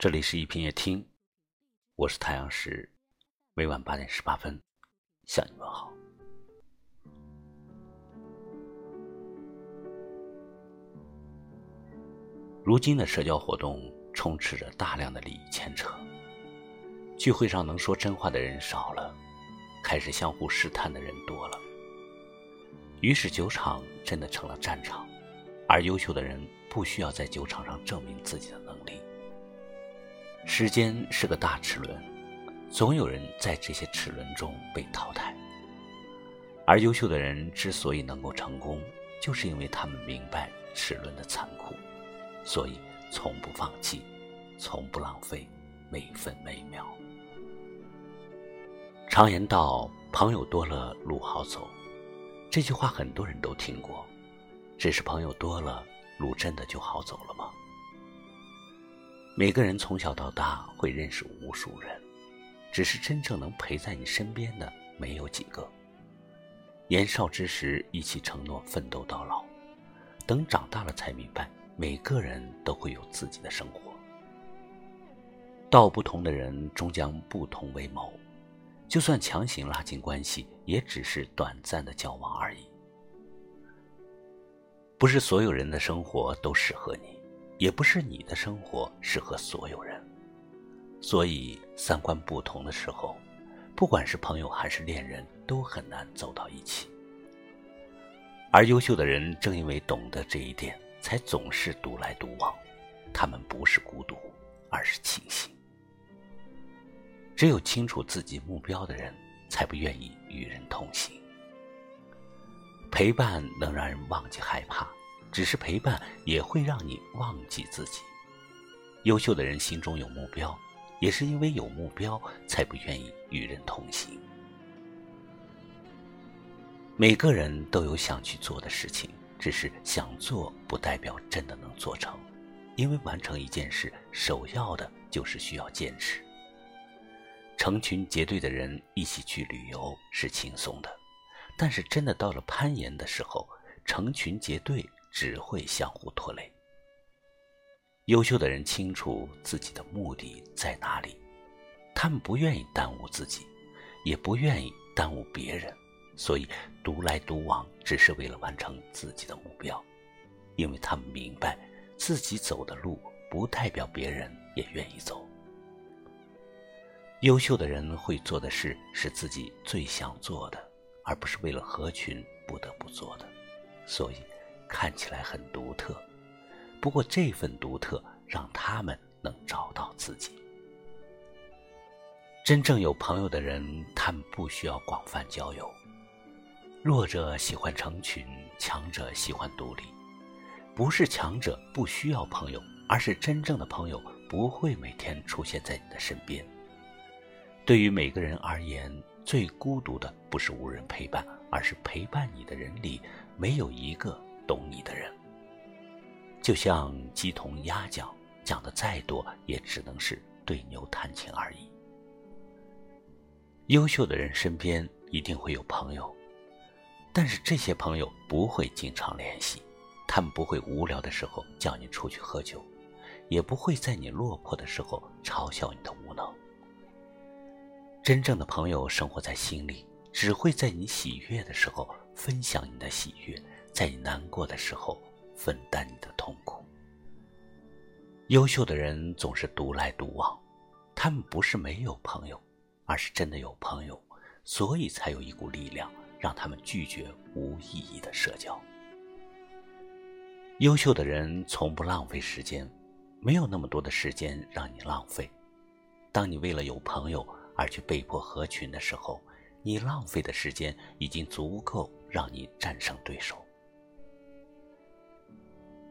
这里是一品夜听，我是太阳石，每晚八点十八分向你问好。如今的社交活动充斥着大量的利益牵扯，聚会上能说真话的人少了，开始相互试探的人多了，于是酒场真的成了战场，而优秀的人不需要在酒场上证明自己的能力。时间是个大齿轮，总有人在这些齿轮中被淘汰。而优秀的人之所以能够成功，就是因为他们明白齿轮的残酷，所以从不放弃，从不浪费每分每秒。常言道：“朋友多了路好走。”这句话很多人都听过，只是朋友多了，路真的就好走了吗？每个人从小到大会认识无数人，只是真正能陪在你身边的没有几个。年少之时一起承诺奋斗到老，等长大了才明白，每个人都会有自己的生活。道不同的人终将不同为谋，就算强行拉近关系，也只是短暂的交往而已。不是所有人的生活都适合你。也不是你的生活适合所有人，所以三观不同的时候，不管是朋友还是恋人，都很难走到一起。而优秀的人正因为懂得这一点，才总是独来独往。他们不是孤独，而是清醒。只有清楚自己目标的人，才不愿意与人同行。陪伴能让人忘记害怕。只是陪伴也会让你忘记自己。优秀的人心中有目标，也是因为有目标，才不愿意与人同行。每个人都有想去做的事情，只是想做不代表真的能做成，因为完成一件事，首要的就是需要坚持。成群结队的人一起去旅游是轻松的，但是真的到了攀岩的时候，成群结队。只会相互拖累。优秀的人清楚自己的目的在哪里，他们不愿意耽误自己，也不愿意耽误别人，所以独来独往只是为了完成自己的目标，因为他们明白自己走的路不代表别人也愿意走。优秀的人会做的事是自己最想做的，而不是为了合群不得不做的，所以。看起来很独特，不过这份独特让他们能找到自己。真正有朋友的人，他们不需要广泛交友。弱者喜欢成群，强者喜欢独立。不是强者不需要朋友，而是真正的朋友不会每天出现在你的身边。对于每个人而言，最孤独的不是无人陪伴，而是陪伴你的人里没有一个。懂你的人，就像鸡同鸭讲，讲的再多，也只能是对牛弹琴而已。优秀的人身边一定会有朋友，但是这些朋友不会经常联系，他们不会无聊的时候叫你出去喝酒，也不会在你落魄的时候嘲笑你的无能。真正的朋友生活在心里，只会在你喜悦的时候分享你的喜悦。在你难过的时候，分担你的痛苦。优秀的人总是独来独往，他们不是没有朋友，而是真的有朋友，所以才有一股力量让他们拒绝无意义的社交。优秀的人从不浪费时间，没有那么多的时间让你浪费。当你为了有朋友而去被迫合群的时候，你浪费的时间已经足够让你战胜对手。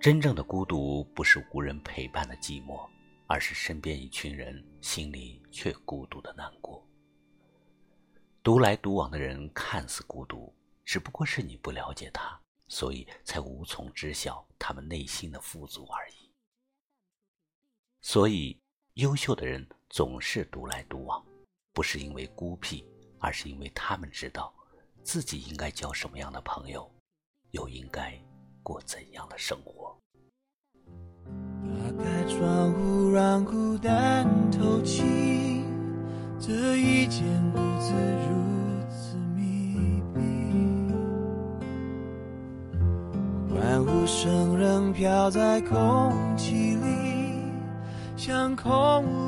真正的孤独不是无人陪伴的寂寞，而是身边一群人心里却孤独的难过。独来独往的人看似孤独，只不过是你不了解他，所以才无从知晓他们内心的富足而已。所以，优秀的人总是独来独往，不是因为孤僻，而是因为他们知道自己应该交什么样的朋友，又应该。过怎样的生活？打开窗户，让孤单透气，这一间屋子如此密闭，欢呼声仍飘在空气里，像空无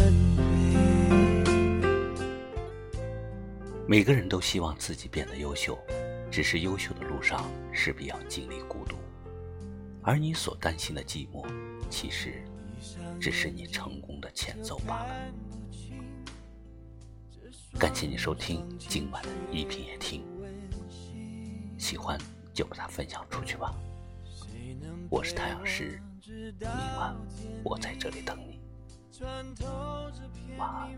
每个人都希望自己变得优秀，只是优秀的路上势必要经历孤独。而你所担心的寂寞，其实只是你成功的前奏罢了。感谢你收听今晚的一品夜听，喜欢就把它分享出去吧。我是太阳石，明晚我在这里等你。晚安。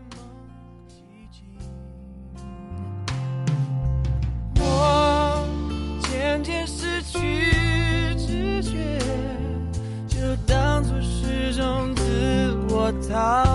天失去知觉，就当作是种自我逃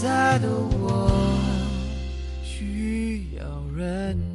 现在的我需要人。